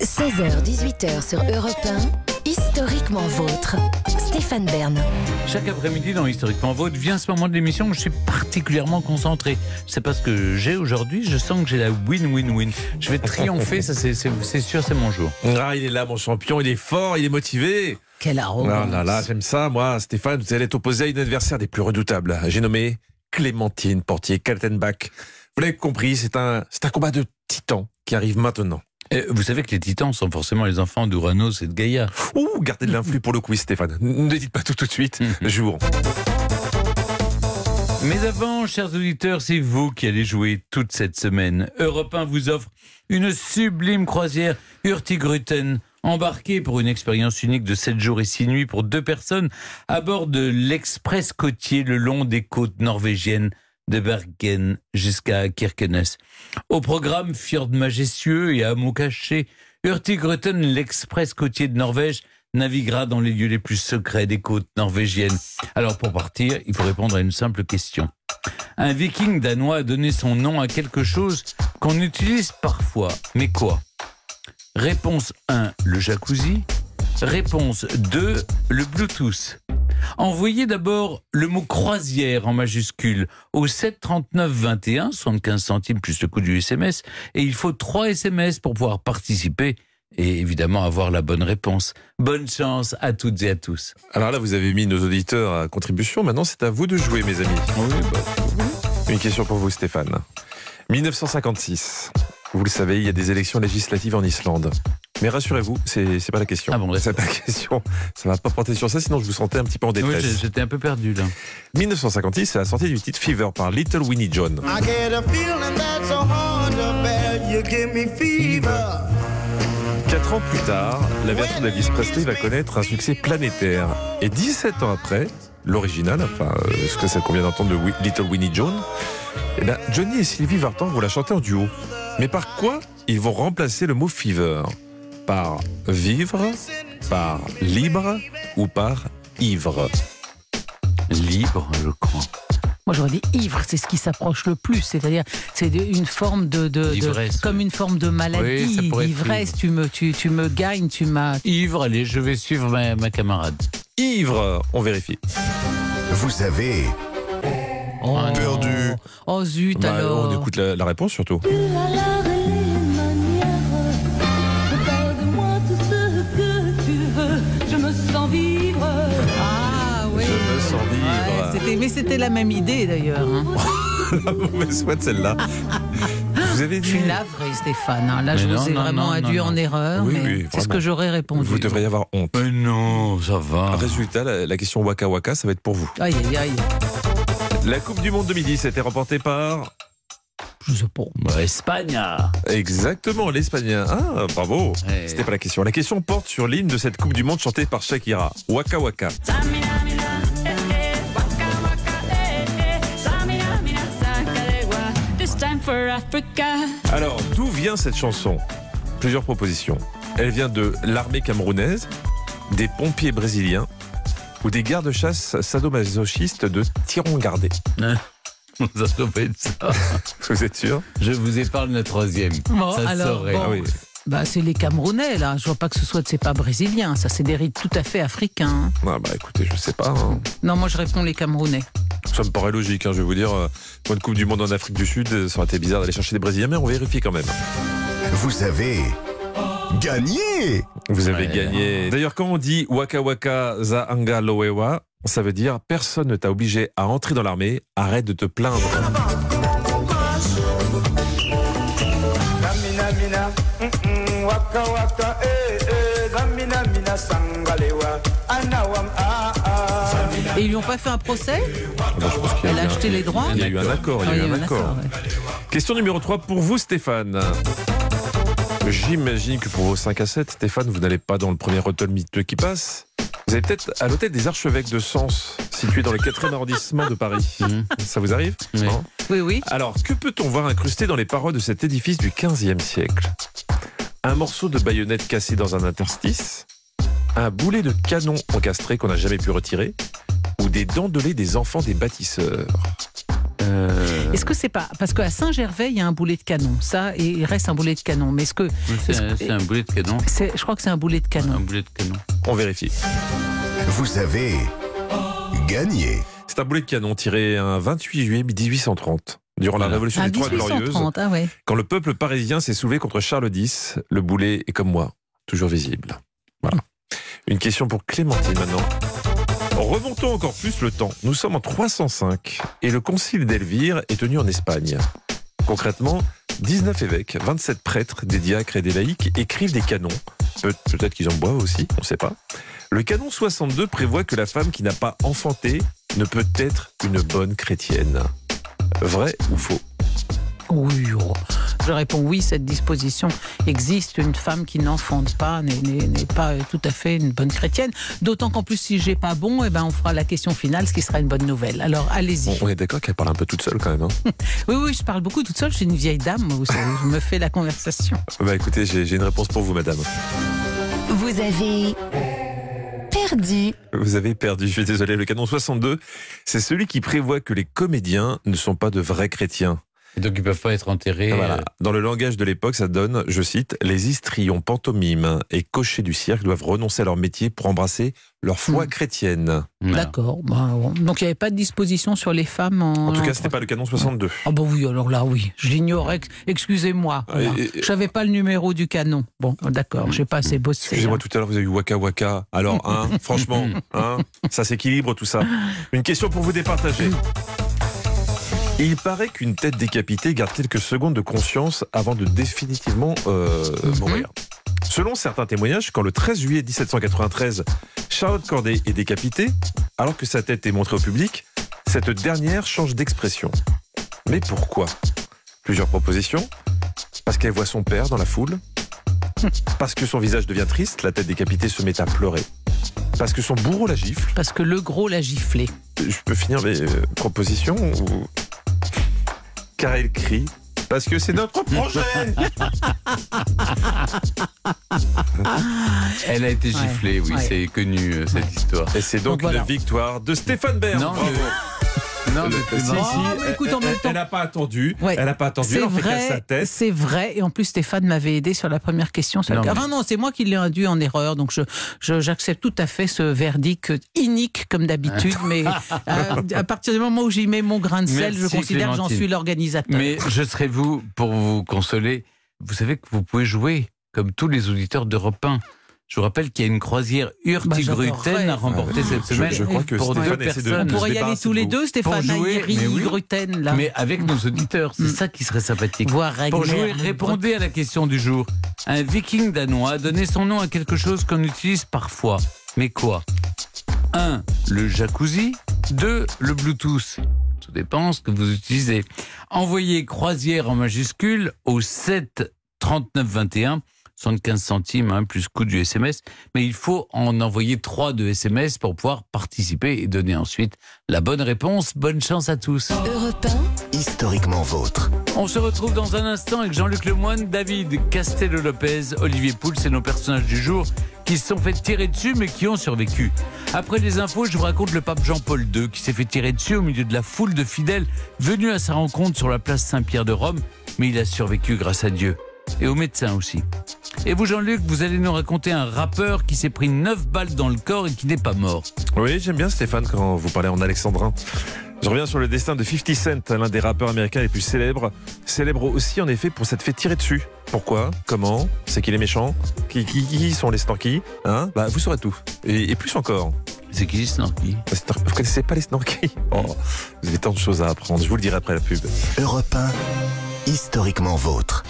16h, 18h sur Europe 1, historiquement vôtre. Stéphane Bern. Chaque après-midi dans Historiquement Vôtre vient ce moment de l'émission où je suis particulièrement concentré. C'est parce que j'ai aujourd'hui, je sens que j'ai la win-win-win. Je vais triompher, ça c'est c'est- c'est sûr, c'est mon jour. Ah, il est là, mon champion, il est fort, il est motivé. Quelle arrogance. Ah là là, j'aime ça, moi, Stéphane, vous allez être opposé à une adversaire des plus redoutables. J'ai nommé Clémentine Portier-Kaltenbach. Vous l'avez compris, c'est un, c'est un combat de titans qui arrive maintenant. Euh, vous savez que les titans sont forcément les enfants d'Uranos et de Gaïa. Ouh, gardez de l'influx pour le quiz, Stéphane. Ne dites pas tout tout de suite. Jour. Mais avant, chers auditeurs, c'est vous qui allez jouer toute cette semaine. Europe 1 vous offre une sublime croisière Hurtigruten. Embarqué pour une expérience unique de 7 jours et 6 nuits pour deux personnes à bord de l'express côtier le long des côtes norvégiennes de Bergen jusqu'à Kirkenes. Au programme fjord majestueux et hameaux cachés, Hurtigruten, l'express côtier de Norvège, naviguera dans les lieux les plus secrets des côtes norvégiennes. Alors pour partir, il faut répondre à une simple question. Un viking danois a donné son nom à quelque chose qu'on utilise parfois. Mais quoi? Réponse 1, le jacuzzi. Réponse 2, le Bluetooth. Envoyez d'abord le mot croisière en majuscule au 739 21, 75 centimes plus le coût du SMS, et il faut 3 SMS pour pouvoir participer et évidemment avoir la bonne réponse. Bonne chance à toutes et à tous. Alors là, vous avez mis nos auditeurs à contribution. Maintenant, c'est à vous de jouer, mes amis. Une question pour vous, Stéphane. 1956. Vous le savez, il y a des élections législatives en Islande. Mais rassurez-vous, c'est c'est pas la question. Ah bon, c'est pas la question. Ça va pas porter sur ça, sinon je vous sentais un petit peu en Oui, détresse. j'ai- j'étais un peu perdu là. 1956, c'est la sortie du titre Fever par Little Winnie John. I get a feeling that's so hard to bear. You give me fever. Quatre ans plus tard, la version d'Elvis Presley va connaître un succès planétaire. Et 17 ans après, l'original, enfin, euh, ce que c'est qu'on vient d'entendre de Little Winnie John, eh ben, Johnny et Sylvie Vartan vont la chanter en duo. Mais par quoi ils vont remplacer le mot fever? Par vivre, par libre ou par ivre? Libre, je crois. Moi, j'aurais dit ivre, c'est ce qui s'approche le plus. C'est-à-dire, c'est une forme de, de- de- D'ivresse, comme une forme de maladie, d'ivresse. Tu me, tu, tu me gagnes, tu m'as. Ivre, allez, je vais suivre ma, ma camarade. Ivre, on vérifie. Vous avez Oh, perdu. Oh zut Bah, alors. on écoute la, la réponse surtout. C'était- mais c'était la même idée d'ailleurs. hein. la mauvaise foi de celle-là. Vous avez Je dit. suis navré, Stéphane. hein. Là, Mais je non, vous ai non, vraiment non, induit non, en non. erreur. Oui, mais oui, c'est ce que j'aurais répondu. Vous devriez avoir honte. Mais non, ça va. Résultat, la, la question Waka Waka, ça va être pour vous. Aïe, aïe, aïe. La Coupe du Monde 2010 a été remportée par. Je sais pas. Bah, Espagne. Exactement, l'Espagnol. Ah, bravo. C'était pas la question. La question porte sur l'hymne de cette Coupe du Monde chantée par Shakira. Waka Waka. Africa. Alors, d'où vient cette chanson? Plusieurs propositions. Elle vient de l'armée camerounaise, des pompiers brésiliens ou des gardes-chasse sadomasochistes de Tirongardé. Ça doit pas être ça. Vous êtes sûr? Je vous épargne la troisième. Bon, ça alors, saurait. bon. Ah oui. Bah, c'est les Camerounais, là. Je vois pas que ce soit, c'est pas brésilien. Ça, c'est des rites tout à fait africains. hein. Ah bah écoutez, je sais pas. hein. Non, moi, je réponds les Camerounais. Ça me paraît logique, hein, je vais vous dire. euh, Pour une Coupe du Monde en Afrique du Sud, euh, ça aurait été bizarre d'aller chercher des Brésiliens, mais on vérifie quand même. Vous avez gagné. Vous avez Ouais. gagné. D'ailleurs, quand on dit Waka Waka Za Anga Loewa, ça veut dire personne ne t'a obligé à entrer dans l'armée, arrête de te plaindre. Waka waka, eh eh. Namina mina sangalewa, anawam ah ah. Et ils lui ont pas fait un procès Bon, je pense qu'il y Elle a acheté un- les droits Il y a eu un accord, il y a eu un accord. ouais. Question numéro 3 pour vous, Stéphane. J'imagine que pour vos 5 à 7, Stéphane, vous n'allez pas dans le premier hôtel miteux qui passe. Vous allez peut-être à l'hôtel des Archevêques de Sens, situé dans le 4e arrondissement de Paris. Ça vous arrive Oui. Non Oui, oui. Alors, que peut-on voir incrusté dans les parois de cet édifice du 15e siècle? Un morceau de baïonnette cassé dans un interstice Un boulet de canon encastré qu'on n'a jamais pu retirer Ou des dents de lait des enfants des bâtisseurs Euh, Est-ce que c'est pas parce qu'à Saint-Gervais il y a un boulet de canon, ça et il reste un boulet de canon. Mais est-ce que c'est un, un boulet de canon. c'est, je crois que c'est un boulet de Un canon. boulet de canon. On vérifie. Vous avez gagné. C'est un boulet de canon tiré un 28 juillet 1830. Durant la. Révolution Ah, des Trois Glorieuses, 1830, ah ouais. quand le peuple parisien s'est soulevé contre Charles X, le boulet est comme moi, toujours visible. Voilà. Une question pour Clémentine maintenant. Remontons encore plus le temps. Nous sommes en 305 et le concile d'Elvire est tenu en Espagne. Concrètement, 19 évêques, 27 prêtres, des diacres et des laïcs écrivent des canons. Peut- Peut-être qu'ils en boivent aussi, on ne sait pas. Le canon 62 prévoit que la femme qui n'a pas enfanté ne peut être une bonne chrétienne. Vrai ou faux Oui, oh. je réponds oui, cette disposition existe. Une femme qui n'enfante pas n'est- pas euh, tout à fait une bonne chrétienne. D'autant qu'en plus, si j'ai pas bon, eh ben, on fera la question finale, ce qui sera une bonne nouvelle. Alors, allez-y. On est d'accord qu'elle parle un peu toute seule quand même. hein Oui, oui, je parle beaucoup toute seule. Je suis une vieille dame, vous savez, je me fais la conversation. bah écoutez, j'ai une réponse pour vous, madame. Vous avez Vous avez perdu, je suis désolé. Le canon 62, c'est celui qui prévoit que les comédiens ne sont pas de vrais chrétiens. Et donc ils peuvent pas être enterrés. Voilà. euh, Dans le langage de l'époque, ça donne, je cite, les histrions, pantomimes et cochers du cirque doivent renoncer à leur métier pour embrasser leur foi Hmm. chrétienne. D'accord. bah, bon. Donc, il n'y avait pas de disposition sur les femmes en. En tout cas, c'était pas le canon 62. Ah bah oui, alors là, oui, je l'ignorais. Excusez-moi. Voilà. Je savais pas le numéro du canon. Bon, d'accord, j'ai pas assez bossé. Excusez-moi, hein. tout à l'heure, vous avez eu Waka Waka. Alors, hein, franchement, hein, ça s'équilibre tout ça. Une question pour vous départager. Il paraît qu'une tête décapitée garde quelques secondes de conscience avant de définitivement euh, Mhm. mourir. Selon certains témoignages, quand le 13 juillet 1793, Charlotte Corday est décapitée, alors que sa tête est montrée au public, cette dernière change d'expression. Mais pourquoi? Plusieurs propositions. Parce qu'elle voit son père dans la foule. Parce que son visage devient triste, la tête décapitée se met à pleurer. Parce que son bourreau la gifle. Parce que le gros l'a giflé. Je peux finir mes euh, propositions ou... Car elle crie. Parce que c'est notre projet Elle a été Ouais. giflée, oui, Ouais. c'est connu euh, cette histoire. Et c'est donc Donc voilà. une victoire de Stéphane Bern. Non, Bravo. le- non, Le- mais si, non. si, Oh, mais écoute, en elle- même temps- elle n'a pas attendu. Ouais. Elle n'a pas attendu. C'est Elle en fait qu'à sa vrai, tête. c'est vrai. Et en plus, Stéphane m'avait aidé sur la première question. Sur Non, le... mais- Enfin, non, c'est moi qui l'ai induit en erreur. Donc, je, je- j'accepte tout à fait ce verdict inique, comme d'habitude. mais euh, à partir du moment où j'y mets mon grain de sel, Merci, je considère que j'en suis l'organisateur. Mais je serai vous pour vous consoler. Vous savez que vous pouvez jouer comme tous les auditeurs d'Europe 1. Je vous rappelle qu'il y a une croisière Hurtigruten j'adorerais. à remporter cette semaine je crois que pour deux Stéphane personnes. On de se pourrait y aller tous les deux, Stéphane Aïri, mais oui. Gruten, là. Mais avec nos auditeurs, c'est Mm. ça qui serait sympathique. Voir Pour jouer, répondez à la question du jour. Un viking danois a donné son nom à quelque chose qu'on utilise parfois. Mais quoi? 1. Le jacuzzi. 2. Le Bluetooth. Tout dépend ce que vous utilisez. Envoyez croisière en majuscule au 7 39 21. 75 centimes hein, plus coût du SMS, mais il faut en envoyer 3 de SMS pour pouvoir participer et donner ensuite la bonne réponse. Bonne chance à tous. Europe Historiquement vôtre. On se retrouve dans un instant avec Jean-Luc Lemoine, David Castello-Lopez, Olivier Pouls et nos personnages du jour qui se sont fait tirer dessus mais qui ont survécu. Après les infos, je vous raconte le pape Jean-Paul II qui s'est fait tirer dessus au milieu de la foule de fidèles venus à sa rencontre sur la place Saint-Pierre de Rome, mais il a survécu grâce à Dieu et aux médecins aussi. Et vous Jean-Luc, vous allez nous raconter un rappeur qui s'est pris 9 balles dans le corps et qui n'est pas mort. Oui, j'aime bien Stéphane quand vous parlez en alexandrin. Je reviens sur le destin de 50 Cent, l'un des rappeurs américains les plus célèbres. Célèbre aussi en effet pour s'être fait tirer dessus. Pourquoi? Comment? C'est qu'il est méchant? Qui, qui, qui sont les Snorky? Hein? Bah, Vous saurez tout. Et, et plus encore. C'est qui Les Snor- Vous connaissez pas les Snorky? Oh, Vous avez tant de choses à apprendre. Je vous le dirai après la pub. Europe 1, historiquement vôtre.